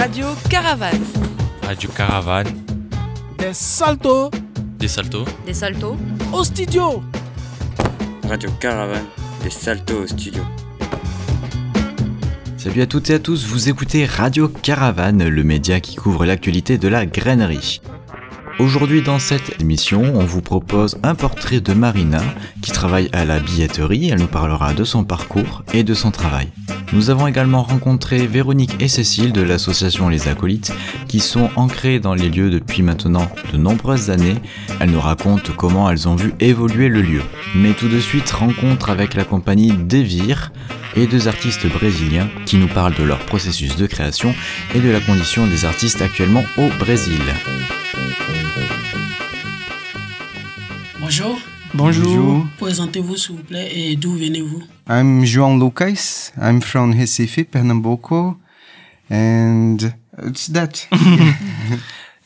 Radio Caravane. Radio Caravane. Des saltos. Des saltos. Des saltos. Au studio. Radio Caravane. Des saltos au studio. Salut à toutes et à tous, vous écoutez Radio Caravane, le média qui couvre l'actualité de la grainerie. Aujourd'hui dans cette émission, on vous propose un portrait de Marina qui travaille à la billetterie, elle nous parlera de son parcours et de son travail. Nous avons également rencontré Véronique et Cécile de l'association Les Acolytes qui sont ancrées dans les lieux depuis maintenant de nombreuses années. Elles nous racontent comment elles ont vu évoluer le lieu. Mais tout de suite, rencontre avec la compagnie Devir, et deux artistes brésiliens qui nous parlent de leur processus de création et de la condition des artistes actuellement au Brésil. Bonjour. Bonjour. Présentez-vous s'il vous plaît et d'où venez-vous? I'm João Lucas. I'm from Recife, Pernambuco. And it's that.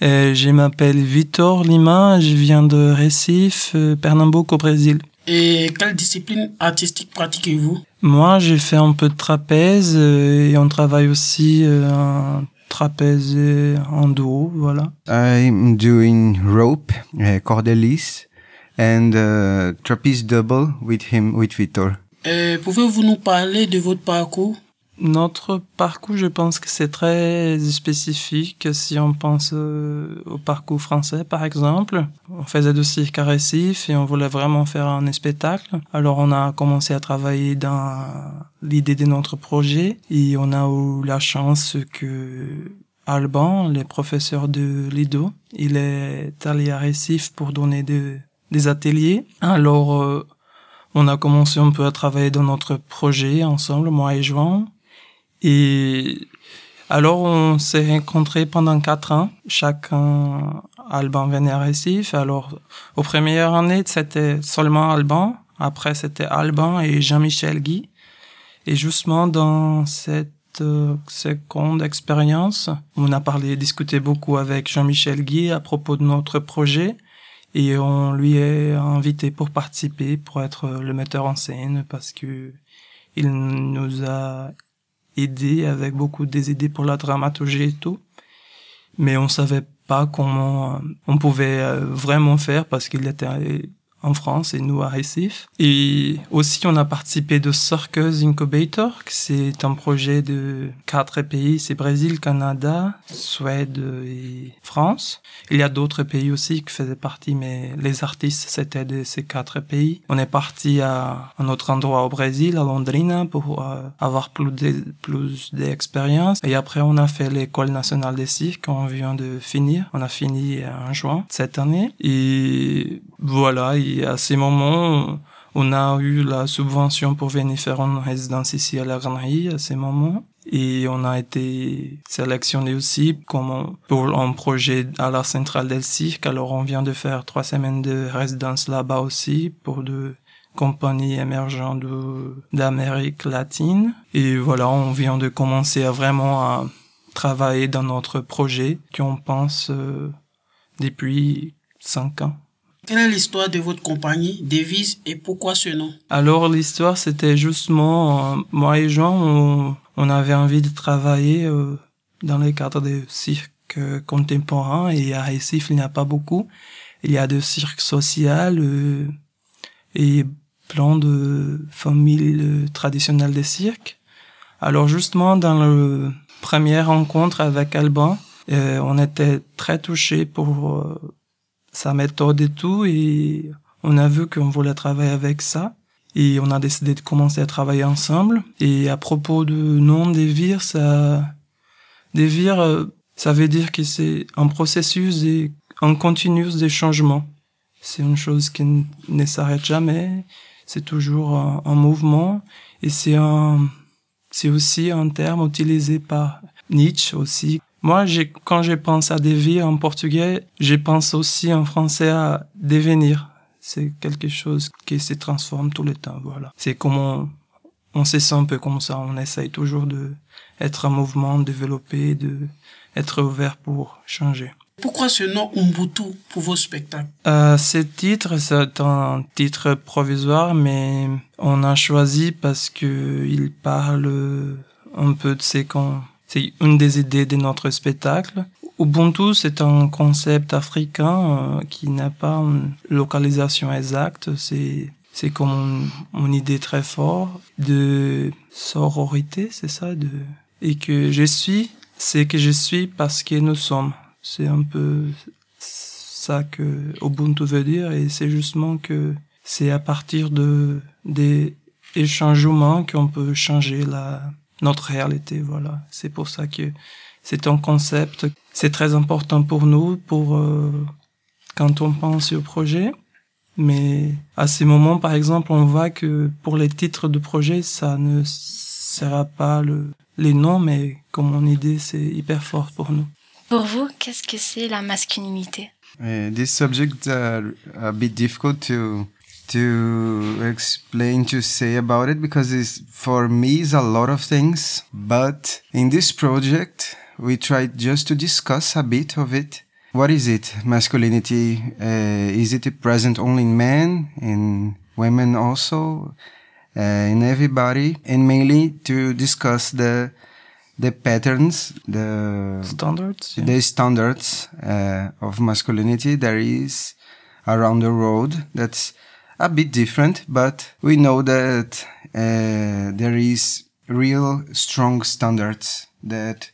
Euh, je m'appelle Vitor Lima, je viens de Recife, euh, Pernambuco au Brésil. Et quelle discipline artistique pratiquez-vous? Moi, j'ai fait un peu de trapèze euh, et on travaille aussi euh, un trapèze euh, en duo, voilà. I'm doing rope, uh, cordelis, and uh, trapeze double with him, with Vitor. Euh, Pouvez-vous nous parler de votre parcours? Notre parcours, je pense que c'est très spécifique si on pense euh, au parcours français, par exemple. On faisait du cirque à Récif et on voulait vraiment faire un spectacle. Alors on a commencé à travailler dans l'idée de notre projet et on a eu la chance que Alban, le professeur de Lido, il est allé à Récif pour donner de- des ateliers. Alors euh, on a commencé un peu à travailler dans notre projet ensemble, moi et Joan. Et alors, on s'est rencontrés pendant quatre ans. Chacun, Alban venait Récif. Alors, aux premières années, c'était seulement Alban. Après, c'était Alban et Jean-Michel Guy. Et justement, dans cette euh, seconde expérience, on a parlé, discuté beaucoup avec Jean-Michel Guy à propos de notre projet. Et on lui est invité pour participer, pour être le metteur en scène, parce que il nous a aidé avec beaucoup des idées pour la dramaturgie et tout. Mais on savait pas comment on pouvait euh, vraiment faire parce qu'il était en France et nous à Recife. Et aussi, on a participé de Circus Incubator, que c'est un projet de quatre pays, c'est Brésil, Canada, Suède et France. Il y a d'autres pays aussi qui faisaient partie, mais les artistes, c'était de ces quatre pays. On est parti à un autre endroit au Brésil, à Londrina, pour euh, avoir plus de, plus d'expérience. Et après, on a fait l'école nationale des cirques, on vient de finir. On a fini en juin cette année. Et voilà, à ces moments, on a eu la subvention pour venir faire une résidence ici à la Grannerie à ces moments. Et on a été sélectionné aussi pour un projet à la centrale cirque. Alors on vient de faire trois semaines de résidence là-bas aussi pour de compagnies émergentes de- d'Amérique latine. Et voilà, on vient de commencer à vraiment à travailler dans notre projet qu'on pense euh, depuis cinq ans. Quelle est l'histoire de votre compagnie, devise et pourquoi ce nom? Alors l'histoire c'était justement euh, moi et Jean on, avait envie de travailler euh, dans le cadre des cirques euh, contemporains et à Recife il n'y a pas beaucoup. Il y a des cirques sociaux et plein de familles traditionnelles des cirques. Alors justement dans le première rencontre avec Alban, on était très touchés pour sa méthode et tout et on a vu qu'on voulait travailler avec ça et on a décidé de commencer à travailler ensemble. Et à propos de nom des vires, ça, des vires, euh, ça veut dire que c'est un processus et un continuous de changement. C'est une chose qui ne s'arrête jamais. C'est toujours un, un mouvement et c'est un, c'est aussi un terme utilisé par Nietzsche aussi. Moi, quand je pense à devenir en portugais, je pense aussi en français à devenir. C'est quelque chose qui se transforme tout le temps, voilà. C'est comment on se sent un peu comme ça. On essaye toujours de être en mouvement, de développer, de être ouvert pour changer. Pourquoi ce nom Umbutu pour vos spectacles? Euh, ce titre, c'est un titre provisoire, mais on a choisi parce que il parle un peu de ce qu'on, c'est une des idées de notre spectacle. Ubuntu, c'est un concept africain euh, qui n'a pas une localisation exacte. C'est c'est comme une, idée très forte de sororité, c'est ça, de et que je suis, c'est que je suis parce que nous sommes. C'est un peu ça que Ubuntu veut dire et c'est justement que c'est à partir de des échangements qu'on peut changer la notre réalité. Voilà, c'est pour ça que c'est un concept. C'est très important pour nous, pour euh, quand on pense au projet. Mais à ces moments, par exemple, on voit que pour les titres de projet, ça ne sera pas le, les noms, mais comme mon idée, c'est hyper fort pour nous. Pour vous, qu'est-ce que c'est la masculinité? Uh, this subject are a bit difficult to to explain to say about it because it's for me is a lot of things. But in this project we tried just to discuss a bit of it. What is it? Masculinity uh, is it present only in men in women also uh, in everybody? And mainly to discuss the the patterns the standards yeah. the standards uh, of masculinity there is around the world that's a bit different, but we know that uh, there is real strong standards that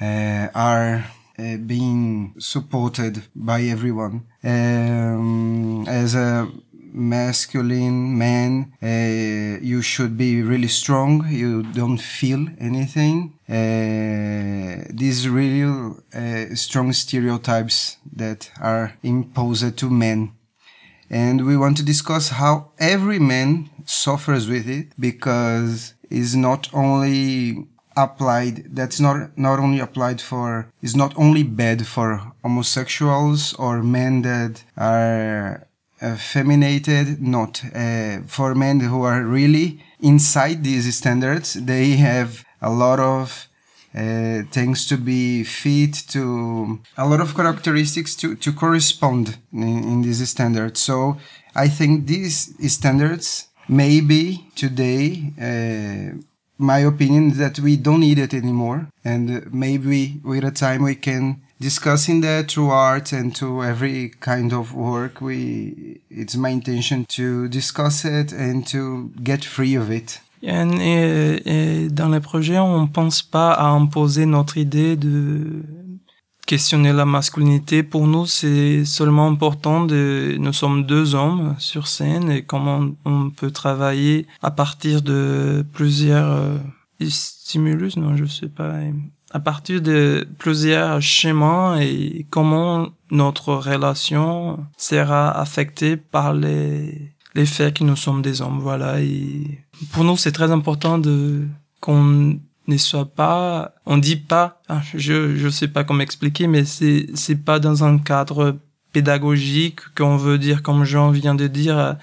uh, are uh, being supported by everyone. Um, as a masculine man, uh, you should be really strong. You don't feel anything. Uh, these real uh, strong stereotypes that are imposed to men and we want to discuss how every man suffers with it because it's not only applied that's not not only applied for is not only bad for homosexuals or men that are effeminated not uh, for men who are really inside these standards they have a lot of uh, things to be fit to a lot of characteristics to, to correspond in, in these standards. So I think these standards maybe today, uh, my opinion is that we don't need it anymore. And maybe with a time we can discussing that through art and to every kind of work we it's my intention to discuss it and to get free of it Et, et, dans les projets, on pense pas à imposer notre idée de questionner la masculinité. Pour nous, c'est seulement important de, nous sommes deux hommes sur scène et comment on peut travailler à partir de plusieurs euh, stimulus, non, je sais pas, à partir de plusieurs schémas et comment notre relation sera affectée par les les faits que nous sommes des hommes, voilà. Pour nous, c'est très important de qu'on ne soit pas, on dit pas, ah, je je sais pas comment expliquer, mais c'est c'est pas dans un cadre pédagogique qu'on veut dire, comme Jean vient de dire,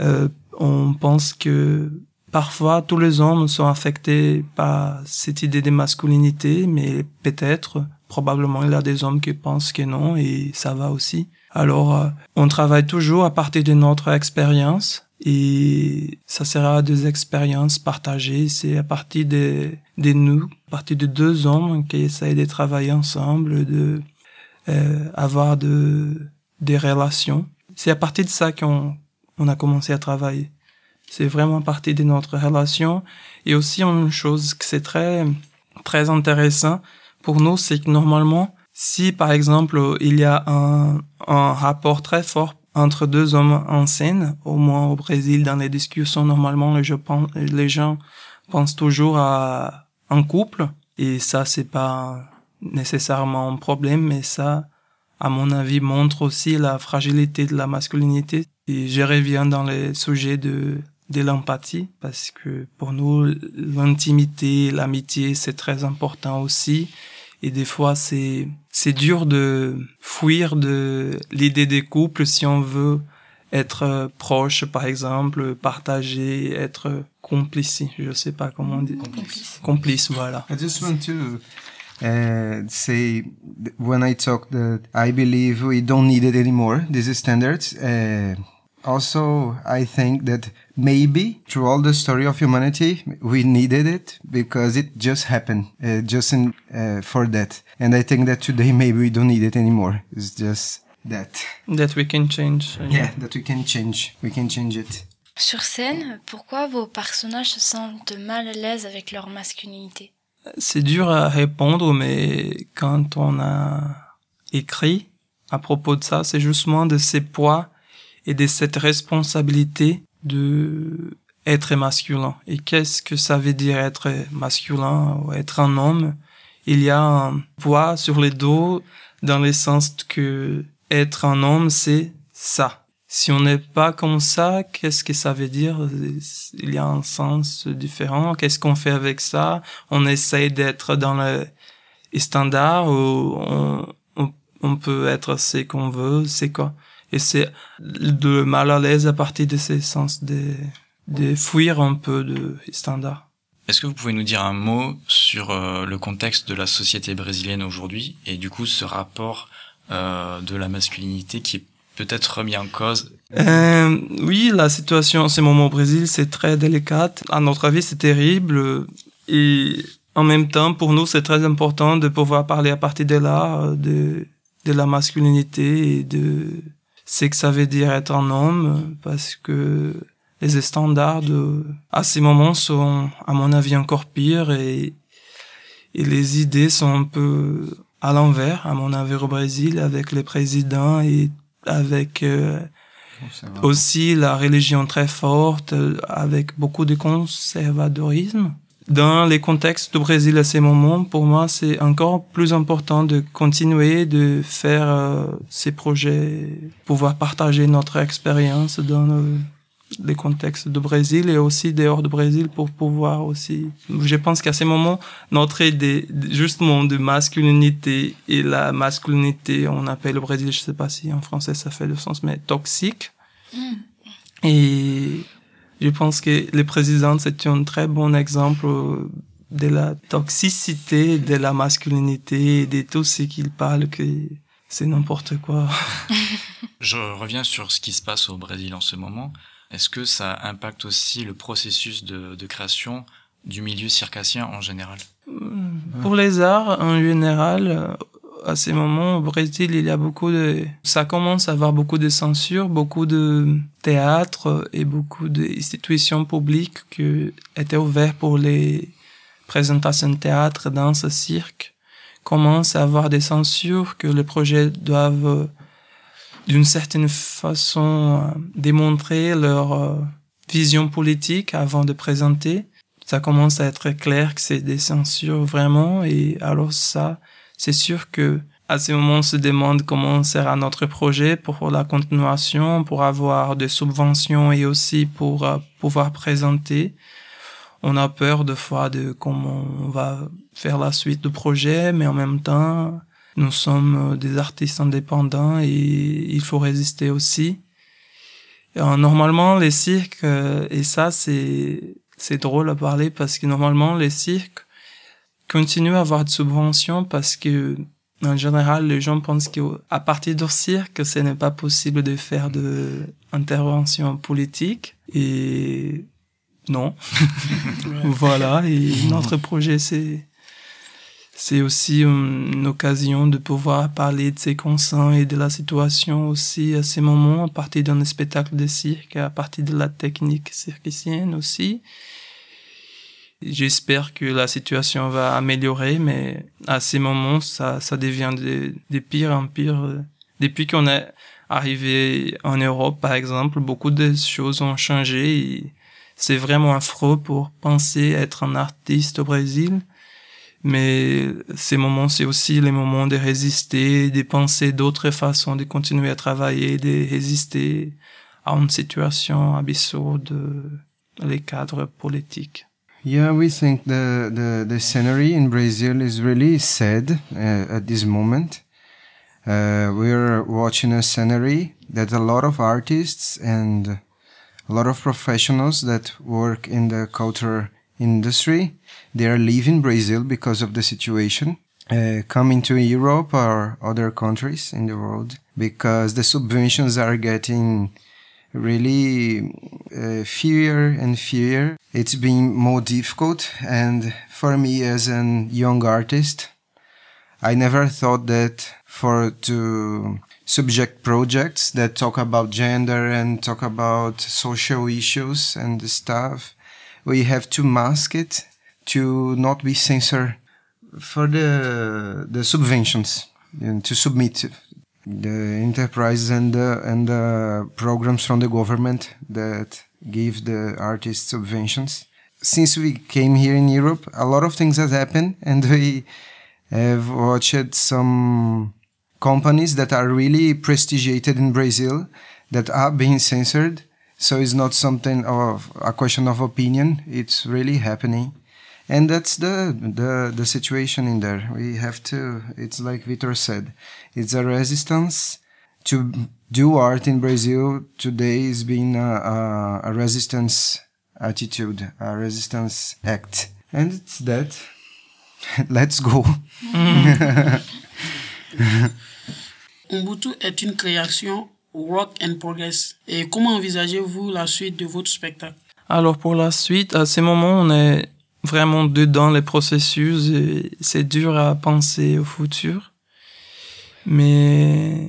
euh, on pense que parfois tous les hommes sont affectés par cette idée de masculinité, mais peut-être, probablement, il y a des hommes qui pensent que non, et ça va aussi. Alors, euh, on travaille toujours à partir de notre expérience et ça sera des expériences partagées. C'est à partir de, de nous, à partir de deux hommes qui essayent de travailler ensemble, de euh, avoir de, des relations. C'est à partir de ça qu'on on a commencé à travailler. C'est vraiment à partir de notre relation. Et aussi une chose que c'est très très intéressant pour nous, c'est que normalement si par exemple il y a un, un rapport très fort entre deux hommes en scène, au moins au Brésil, dans les discussions, normalement, les gens, pensent toujours à un couple, et ça, c'est pas nécessairement un problème, mais ça, à mon avis, montre aussi la fragilité de la masculinité. Et je reviens dans les sujets de, de l'empathie, parce que pour nous, l'intimité, l'amitié, c'est très important aussi. Et des fois, c'est, c'est dur de fuir de l'idée des couples si on veut être proche, par exemple, partager, être complice. Je sais pas comment on dit. Complice. Complice, voilà. I just want to uh, say when I talk that I believe we don't need it anymore. These standards. Uh, also I think that maybe through all the story of humanity we needed it because it just happened uh, just in, uh, for that. And I think that today maybe we don't need it anymore. It's just that. That we can change. uh, yeah that we can change. We can change it. Sur scène, pourquoi vos personnages se sentent mal à l'aise avec leur masculinité? C'est dur à répondre, mais quand on a écrit à propos de ça, c'est justement de ces poids et de cette responsabilité de être masculin. Et qu'est-ce que ça veut dire être masculin ou être un homme? Il y a un poids sur les dos dans le sens que être un homme, c'est ça. Si on n'est pas comme ça, qu'est-ce que ça veut dire? Il y a un sens différent. Qu'est-ce qu'on fait avec ça? On essaye d'être dans le standard ou on, on, on peut être ce qu'on veut, c'est quoi? Et c'est de mal à l'aise à partir de ces sens de, de fuir un peu de standard. Est-ce que vous pouvez nous dire un mot sur euh, le contexte de la société brésilienne aujourd'hui et du coup ce rapport euh, de la masculinité qui est peut-être remis en cause? Euh, oui, la situation en ce moment au Brésil, c'est très délicate. À notre avis, c'est terrible. Et en même temps, pour nous, c'est très important de pouvoir parler à partir de là, euh, de, de la masculinité et de ce que ça veut dire être un homme, parce que les standards de, à ces moments sont, à mon avis, encore pires et, et les idées sont un peu à l'envers, à mon avis, au Brésil, avec les présidents et avec euh, aussi la religion très forte, avec beaucoup de conservadorisme. Dans les contextes du Brésil à ces moments, pour moi, c'est encore plus important de continuer de faire euh, ces projets, pouvoir partager notre expérience dans le- les contextes du Brésil et aussi dehors du Brésil pour pouvoir aussi. Je pense qu'à ces moments, notre idée justement de masculinité et la masculinité, on appelle au Brésil, je sais pas si en français ça fait le sens, mais toxique. Hmm. Et je pense que le président, c'est un très bon exemple euh, de la toxicité de la masculinité de tout ce qu'il parle que c'est n'importe quoi. Je reviens sur ce qui se passe au Brésil en ce moment. Est-ce que ça impacte aussi le processus de, de création du milieu circassien en général? Pour les arts, en général, euh, à ces moments, au Brésil, il y a beaucoup de... Ça commence à avoir beaucoup de censure, beaucoup de théâtres et beaucoup d'institutions publiques qui étaient ouvertes pour les présentations de théâtre, danse, cirque, commencent à avoir des censures que les projets doivent, d'une certaine façon, démontrer leur euh, vision politique avant de présenter. Ça commence à être clair que c'est des censures vraiment et alors ça c'est sûr que à ce moment on se demande comment sera notre projet pour la continuation pour avoir des subventions et aussi pour euh, pouvoir présenter. On a peur de fois de comment on va faire la suite du projet mais en même temps nous sommes des artistes indépendants et il faut résister aussi. Euh, normalement les cirques euh, et ça c'est c'est drôle à parler parce que normalement les cirques continuent à avoir de subventions parce que en général les gens pensent qu'à partir du cirque ce n'est pas possible de faire de intervention politique et non voilà et notre projet c'est c'est aussi une occasion de pouvoir parler de ses conscients et de la situation aussi à ces moments, à partir d'un spectacle de cirque, à partir de la technique circassienne aussi. J'espère que la situation va améliorer, mais à ces moments, ça, ça devient de, de pire en pire. Depuis qu'on est arrivé en Europe, par exemple, beaucoup de choses ont changé et c'est vraiment affreux pour penser être un artiste au Brésil. Mais ces moments, c'est aussi les moments de résister, de penser d'autres façons de continuer à travailler, de résister à une situation absurde, les cadres politiques. Yeah, we think the, the, the scenery in Brazil is really sad uh, at this moment. Uh, we're watching a scenery that a lot of artists and a lot of professionals that work in the culture industry, they are leaving Brazil because of the situation, uh, coming to Europe or other countries in the world because the subventions are getting really uh, fear and fear. It's been more difficult. And for me as a young artist, I never thought that for to subject projects that talk about gender and talk about social issues and stuff, we have to mask it to not be censored for the the subventions and to submit the enterprises and the, and the programs from the government that give the artists subventions. Since we came here in Europe, a lot of things have happened, and we have watched some companies that are really prestigiated in Brazil that are being censored. So it's not something of a question of opinion. It's really happening. And that's the, the, the situation in there. We have to, it's like Vitor said, it's a resistance to do art in Brazil today is being a, a, a resistance attitude, a resistance act. And it's that. Let's go. Ubuntu est une création Rock and Progress. Et comment envisagez-vous la suite de votre spectacle Alors pour la suite, à ce moment, on est vraiment dedans les processus c'est dur à penser au futur. Mais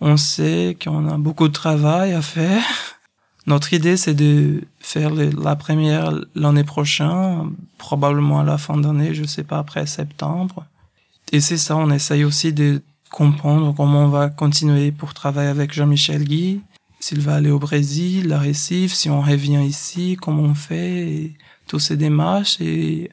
on sait qu'on a beaucoup de travail à faire. Notre idée, c'est de faire la première l'année prochaine, probablement à la fin d'année, je sais pas, après septembre. Et c'est ça, on essaye aussi de comprendre comment on va continuer pour travailler avec Jean-Michel Guy, s'il va aller au Brésil, à Recife, si on revient ici, comment on fait, toutes ces démarches et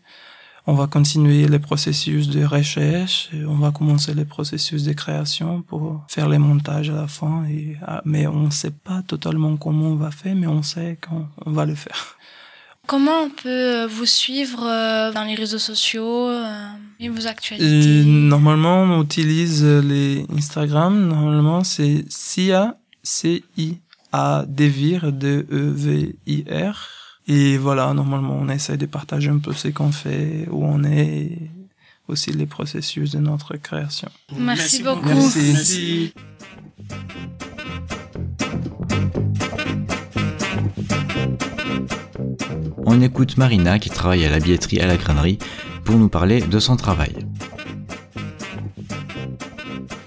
on va continuer les processus de recherche, et on va commencer les processus de création pour faire les montages à la fin. Et, ah, mais on ne sait pas totalement comment on va faire, mais on sait qu'on va le faire. Comment on peut vous suivre euh, dans les réseaux sociaux euh, et vos Et actualités normalement, on utilise les Instagram. Normalement, c'est Cia, C-I-A, Devir, D-E-V-I-R. Et voilà, normalement, on essaie de partager un peu ce qu'on fait, où on est, et aussi les processus de notre création. Merci beaucoup. Merci. On écoute Marina qui travaille à la billetterie à la grainerie pour nous parler de son travail.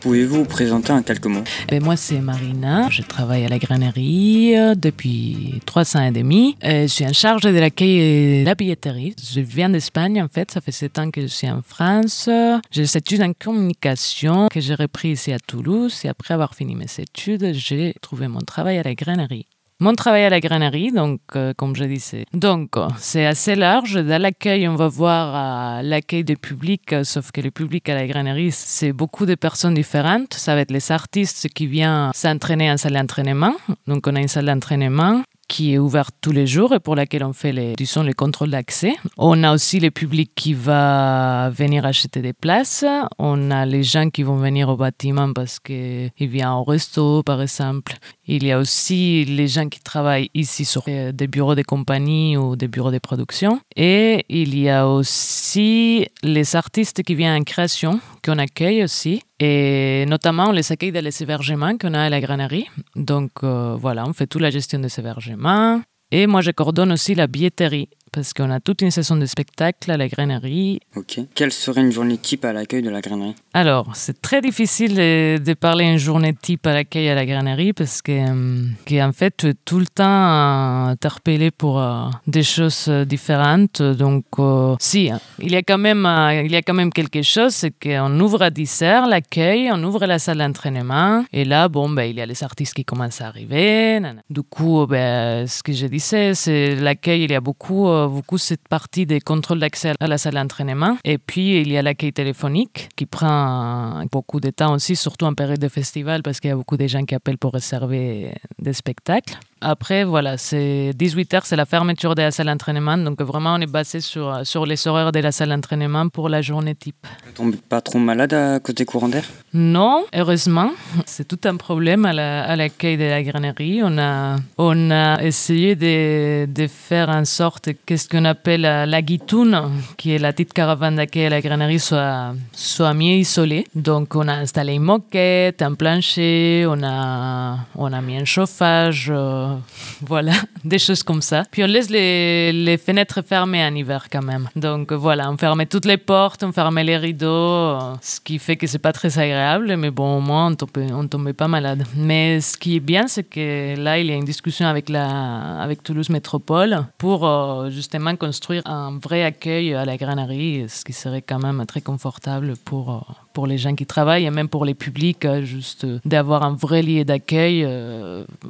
Pouvez-vous vous présenter en quelques mots? Et moi, c'est Marina. Je travaille à la grainerie euh, depuis trois ans et demi. Euh, Je suis en charge de l'accueil et de la billetterie. Je viens d'Espagne, en fait. Ça fait sept ans que je suis en France. J'ai des études en communication que j'ai repris ici à Toulouse. Et après avoir fini mes études, j'ai trouvé mon travail à la grainerie. Mon travail à la grainerie, donc, euh, comme je disais. Donc, c'est assez large. Dans l'accueil, on va voir euh, l'accueil du public, euh, sauf que le public à la grainerie, c'est beaucoup de personnes différentes. Ça va être les artistes qui viennent s'entraîner en salle d'entraînement. Donc, on a une salle d'entraînement qui est ouverte tous les jours et pour laquelle on fait les, les contrôles d'accès. On a aussi le public qui va venir acheter des places. On a les gens qui vont venir au bâtiment parce qu'ils viennent au resto, par exemple. Il y a aussi les gens qui travaillent ici sur euh, des bureaux de compagnie ou des bureaux de production. Et il y a aussi les artistes qui viennent en création, qu'on accueille aussi. Et notamment, on les accueille dans les hébergements qu'on a à la grainerie. Donc euh, voilà, on fait toute la gestion des hébergements. Et moi, je coordonne aussi la billetterie parce qu'on a toute une session de spectacle à la grainerie. Ok. Quelle serait une journée type à l'accueil de la grainerie? Alors, c'est très difficile de, parler une journée type à l'accueil à la grainerie parce que, euh, en fait, tu es tout le temps euh, interpellé pour euh, des choses différentes. Donc, euh, si, hein, il y a quand même, il y a quand même quelque chose, c'est qu'on ouvre à 10 heures l'accueil, on ouvre la salle d'entraînement et là, bon, ben, il y a les artistes qui commencent à arriver. nanana. Du coup, ben, ce que je disais, c'est l'accueil, il y a beaucoup, beaucoup cette partie des contrôles d'accès à la salle d'entraînement. Et puis, il y a l'accueil téléphonique qui prend beaucoup de temps aussi, surtout en période de festival, parce qu'il y a beaucoup de gens qui appellent pour réserver des spectacles. Après, voilà, c'est 18h, c'est la fermeture de la salle d'entraînement. Donc, vraiment, on est basé sur, sur les horaires de la salle d'entraînement pour la journée type. Vous tombez pas trop malade à cause des courants d'air? Non, heureusement. C'est tout un problème à la- à l'accueil de la grainerie. On a, on a essayé de, de faire en sorte que ce qu'on appelle la, la guitoune, qui est la petite caravane d'accueil à la grainerie, soit, soit mieux isolée. Donc, on a installé une moquette, un plancher, on a, on a mis un chauffage. euh, euh, voilà, des choses comme ça. Puis on laisse les, les, fenêtres fermées en hiver quand même. Donc voilà, on fermait toutes les portes, on fermait les rideaux, ce qui fait que c'est pas très agréable, mais bon, au moins on tombait, on tombait pas malade. Mais ce qui est bien, c'est que là, il y a une discussion avec, la, avec Toulouse Métropole pour euh, justement construire un vrai accueil à la granerie, ce qui serait quand même très confortable pour, euh, pour les gens qui travaillent et même pour les publics, euh, juste d'avoir un vrai lieu d'accueil,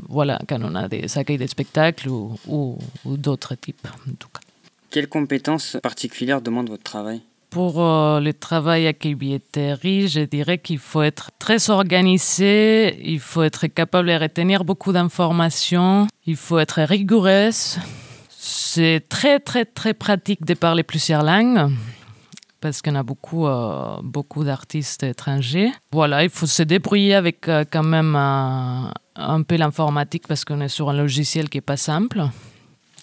voilà, quand on a des accueils de spectacles ou, ou, d'autres types, en tout cas. Quelles compétences particulières demande votre travail? Pour le travail accueil billetterie, je dirais qu'il faut être très organisé, il faut être capable de retenir beaucoup d'informations, il faut être rigoureux, c'est très, très, très pratique de parler plusieurs langues parce qu'on a beaucoup, euh, beaucoup d'artistes étrangers. Voilà, il faut se débrouiller avec euh, quand même un, un peu l'informatique parce qu'on est sur un logiciel qui n'est pas simple.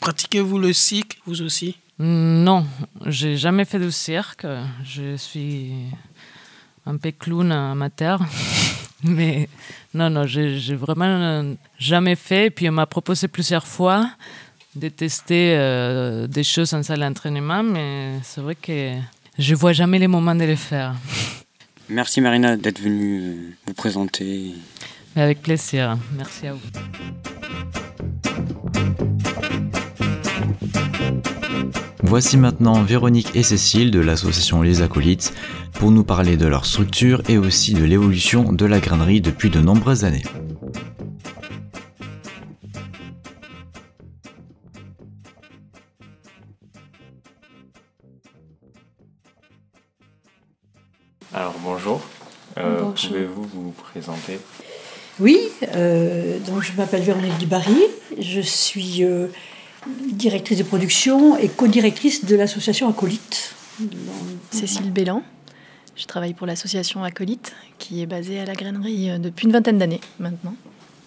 Pratiquez-vous le cirque, vous aussi? Non, j'ai jamais fait de cirque. Je suis un peu clown amateur. Mais non, non, j'ai vraiment jamais fait. Puis on m'a proposé plusieurs fois de tester euh, des choses en salle d'entraînement, mais c'est vrai que je vois jamais les moments de les faire. Merci Marina d'être venue euh, vous présenter. avec plaisir. Merci à vous. Voici maintenant Véronique et Cécile de l'association Les Acolytes pour nous parler de leur structure et aussi de l'évolution de la grainerie depuis de nombreuses années. Pouvez-vous vous présenter? Oui, euh, donc je m'appelle Véronique Dubarry, je suis euh, directrice de production et co-directrice de l'association Acolyte. Cécile Bélan, je travaille pour l'association Acolyte qui est basée à la grainerie euh, depuis une vingtaine d'années maintenant.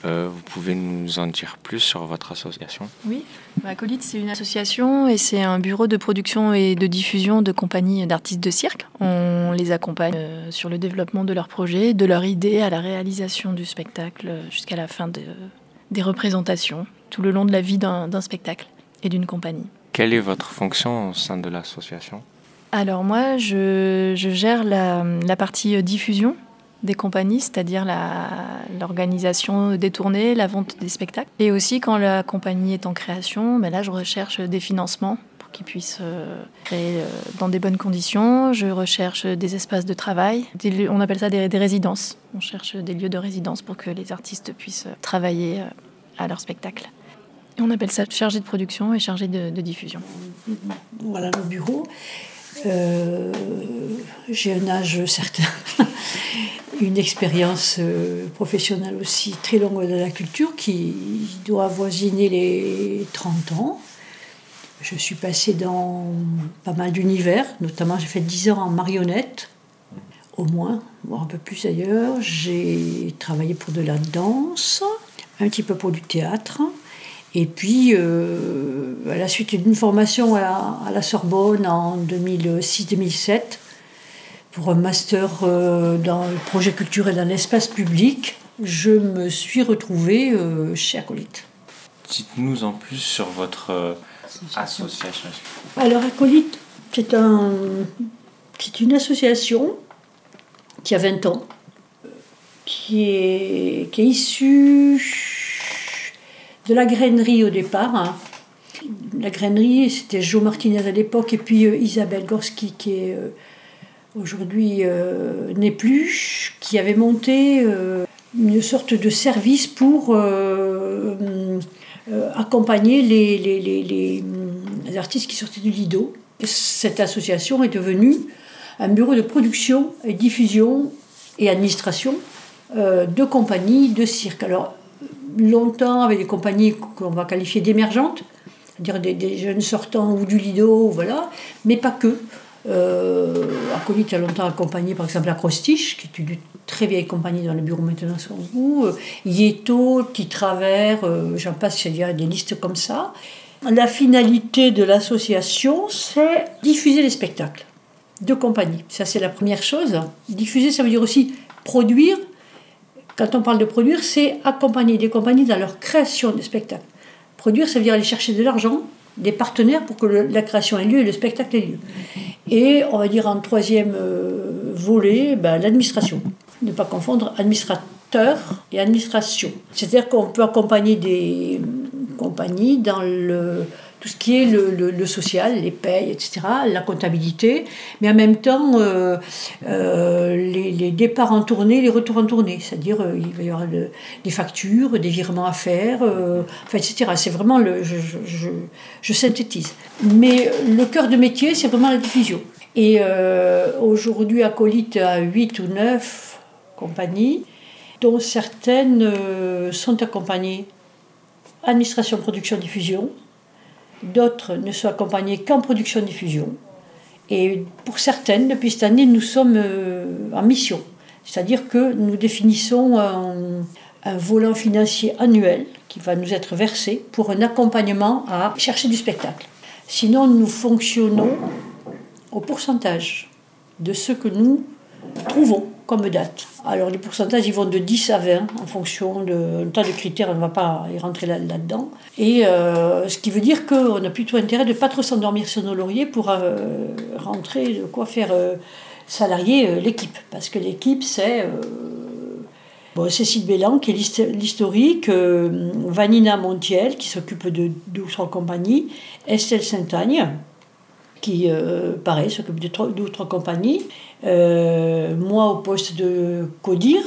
Euh, vous pouvez nous en dire plus sur votre association? Oui, Acolyte, c'est une association et c'est un bureau de production et de diffusion de compagnies d'artistes de cirque. On les accompagne euh, sur le développement de leurs projets, de leur idée à la réalisation du spectacle jusqu'à la fin des représentations, tout le long de la vie d'un spectacle et d'une compagnie. Quelle est votre fonction au sein de l'association? Alors moi, je, gère la, la partie diffusion des compagnies, c'est-à-dire l'organisation des tournées, la vente des spectacles. Et aussi quand la compagnie est en création, ben là je recherche des financements pour qu'ils puissent euh, créer euh, dans des bonnes conditions. Je recherche des espaces de travail. on appelle ça des, résidences. On cherche des lieux de résidence pour que les artistes puissent euh, travailler à leur spectacle. on appelle ça chargé de production et chargé de, de diffusion. Voilà le bureau. J'ai un âge certain, une expérience euh, professionnelle aussi très longue de la culture qui doit avoisiner les 30 ans. Je suis passée dans pas mal d'univers, notamment j'ai fait 10 ans en marionnette, au moins, voire un peu plus ailleurs. J'ai travaillé pour de la danse, un petit peu pour du théâtre. Et puis, euh, à la suite d'une formation à la, Sorbonne en 2006-2007, pour un master euh, dans le projet culturel dans l'espace public, je me suis retrouvée euh, chez Acolyte. Dites-nous en plus sur votre association. Alors, Acolyte, c'est un, une association qui a 20 ans, qui est, qui est issue de la grainerie au départ. Hein. La grainerie, c'était Joe Martinez à l'époque, et puis euh, Isabelle Gorski, qui est euh, aujourd'hui euh, qui avait monté une sorte de service pour accompagner les, les, les, artistes qui sortaient du Lido. Cette association est devenue un bureau de production et diffusion et administration de compagnies de cirque. Alors, longtemps avec des compagnies qu'on va qualifier d'émergentes, c'est-à-dire des, jeunes sortants ou du Lido, voilà, mais pas que. Euh, a longtemps accompagné par exemple Acrostiche, qui est une très vieille compagnie dans le bureau maintenant sur vous, euh, Yeto, Petit Travers, euh, j'en passe, il y a des listes comme ça. La finalité de l'association, c'est diffuser les spectacles de compagnie. Ça, c'est la première chose. Diffuser, ça veut dire aussi produire Quand on parle de produire, c'est accompagner des compagnies dans leur création de spectacles. Produire, ça veut dire aller chercher de l'argent, des partenaires pour que la création ait lieu et le spectacle ait lieu. Et on va dire en troisième euh, volet, ben, l'administration. Ne pas confondre administrateur et administration. C'est-à-dire qu'on peut accompagner des compagnies dans le, tout ce qui est le, le, social, les payes, etc., la comptabilité, mais en même temps euh, euh, les, les, départs en tournée, les retours en tournée, c'est-à-dire euh, il va y avoir des factures, des virements à faire, enfin, etc. C'est vraiment le, je, je, synthétise. Mais le cœur de métier, c'est vraiment la diffusion. Et aujourd'hui, Acolyte a 8 ou 9 compagnies, dont certaines sont accompagnées administration, production, diffusion, D'autres ne sont accompagnés qu'en production-diffusion. Et pour certaines, depuis cette année, nous sommes euh, en mission. C'est-à-dire que nous définissons un, volant financier annuel qui va nous être versé pour un accompagnement à chercher du spectacle. Sinon, nous fonctionnons au pourcentage de ce que nous trouvons comme date. Alors les pourcentages, ils vont de 10 à 20 en fonction de tas de critères, on ne va pas y rentrer là-dedans. et euh, ce qui veut dire qu'on a plutôt intérêt de ne pas trop s'endormir sur nos lauriers pour euh, rentrer, de quoi faire euh, salarier l'équipe. Parce que l'équipe, c'est... Bon, Cécile Bélan, qui est l'historique, Vanina Montiel, qui s'occupe de deux ou trois compagnies, Estelle Saint-Agne, qui, pareil, s'occupe de deux ou trois compagnies, euh, moi au poste de CODIR,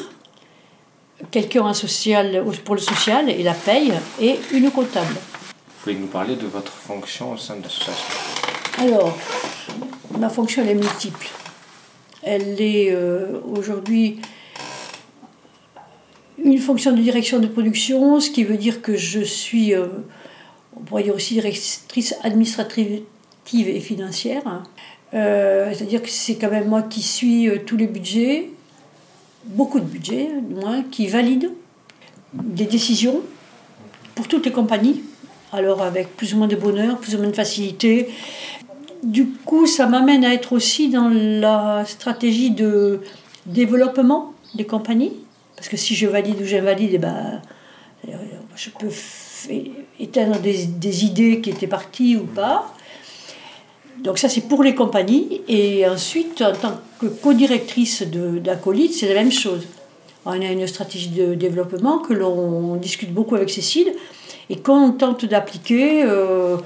quelqu'un social pour le social et la paye, et une comptable. Vous pouvez nous parler de votre fonction au sein de l'association? Alors, ma fonction elle est multiple. Elle est euh, aujourd'hui une fonction de direction de production, ce qui veut dire que je suis, euh, on pourrait dire aussi directrice administrative et financière. Euh, c'est-à-dire que c'est quand même moi qui suis euh, tous les budgets, beaucoup de budgets, du moins, qui valide des décisions pour toutes les compagnies, alors avec plus ou moins de bonheur, plus ou moins de facilité. Du coup, ça m'amène à être aussi dans la stratégie de développement des compagnies, parce que si je valide ou j'invalide, eh ben, euh, je peux éteindre des, des idées qui étaient parties ou pas. Donc ça, c'est pour les compagnies. Et ensuite, en tant que co-directrice d'Acolyte, c'est la même chose. On a une stratégie de développement que l'on discute beaucoup avec Cécile et qu'on tente d'appliquer euh,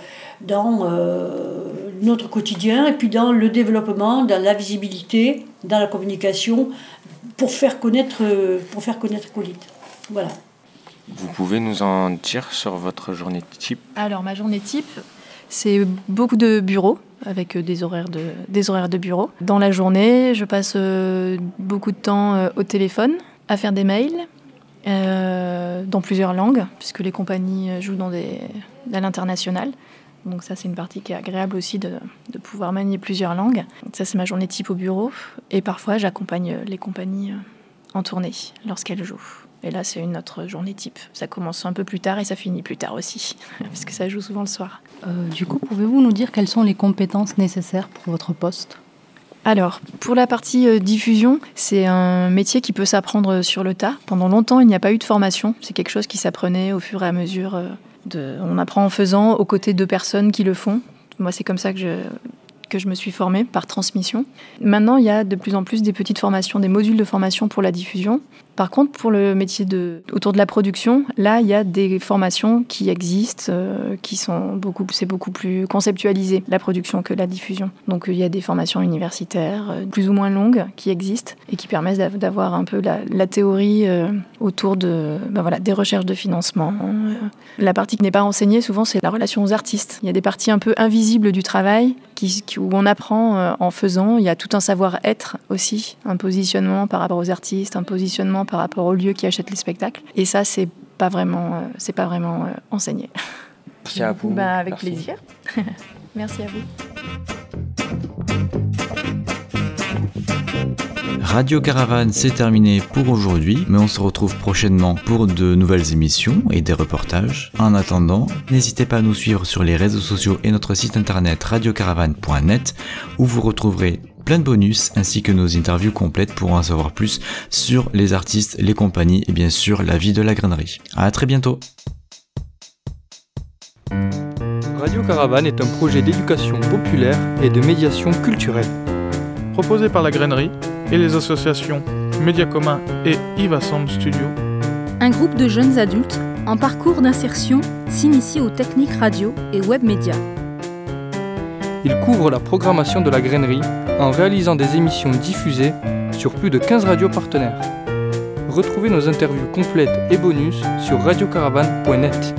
dans euh, notre quotidien et puis dans le développement, dans la visibilité, dans la communication pour faire connaître, pour faire connaître Acolite. Voilà. Vous pouvez nous en dire sur votre journée type? Alors, ma journée type, c'est beaucoup de bureaux avec euh, des horaires de, des horaires de bureau. Dans la journée, je passe euh, beaucoup de temps euh, au téléphone à faire des mails dans plusieurs langues, puisque les compagnies jouent dans des, à l'international. Donc ça, c'est une partie qui est agréable aussi de, de pouvoir manier plusieurs langues. Ça, c'est ma journée type au bureau. Et parfois, j'accompagne les compagnies en tournée lorsqu'elles jouent. Et là, c'est une autre journée type. Ça commence un peu plus tard et ça finit plus tard aussi, parce que ça joue souvent le soir. Euh, du coup, pouvez-vous nous dire quelles sont les compétences nécessaires pour votre poste? Alors, pour la partie euh, diffusion, c'est un métier qui peut s'apprendre sur le tas. Pendant longtemps, il n'y a pas eu de formation. C'est quelque chose qui s'apprenait au fur et à mesure. Euh, de... On apprend en faisant aux côtés de personnes qui le font. Moi, c'est comme ça que je, que je me suis formée par transmission. Maintenant, il y a de plus en plus des petites formations, des modules de formation pour la diffusion. Par contre, pour le métier de, autour de la production, là, il y a des formations qui existent, euh, qui sont beaucoup, c'est beaucoup plus conceptualisé, la production, que la diffusion. Donc, il y a des formations universitaires euh, plus ou moins longues qui existent et qui permettent d'avoir un peu la, théorie euh, autour de, ben voilà, des recherches de financement. La partie qui n'est pas enseignée, souvent, c'est la relation aux artistes. Il y a des parties un peu invisibles du travail qui, où on apprend en faisant. Il y a tout un savoir-être aussi, un positionnement par rapport aux artistes, un positionnement par rapport au lieu qui achète les spectacles. Et ça, c'est pas vraiment, euh, c'est pas vraiment euh, enseigné. Merci à vous. Bah, avec plaisir. Merci à vous. Radio Caravane, c'est terminé pour aujourd'hui, mais on se retrouve prochainement pour de nouvelles émissions et des reportages. En attendant, n'hésitez pas à nous suivre sur les réseaux sociaux et notre site internet radiocaravane.net où vous retrouverez plein de bonus ainsi que nos interviews complètes pour en savoir plus sur les artistes, les compagnies et bien sûr la vie de la grainerie. À très bientôt. Radio Caravane est un projet d'éducation populaire et de médiation culturelle. Proposé par la grainerie et les associations Média Commun et Iva Sound Studio. Un groupe de jeunes adultes en parcours d'insertion s'initie aux techniques radio et web médias. Il couvre la programmation de la grainerie en réalisant des émissions diffusées sur plus de 15 radios partenaires. Retrouvez nos interviews complètes et bonus sur radiocaravane.net.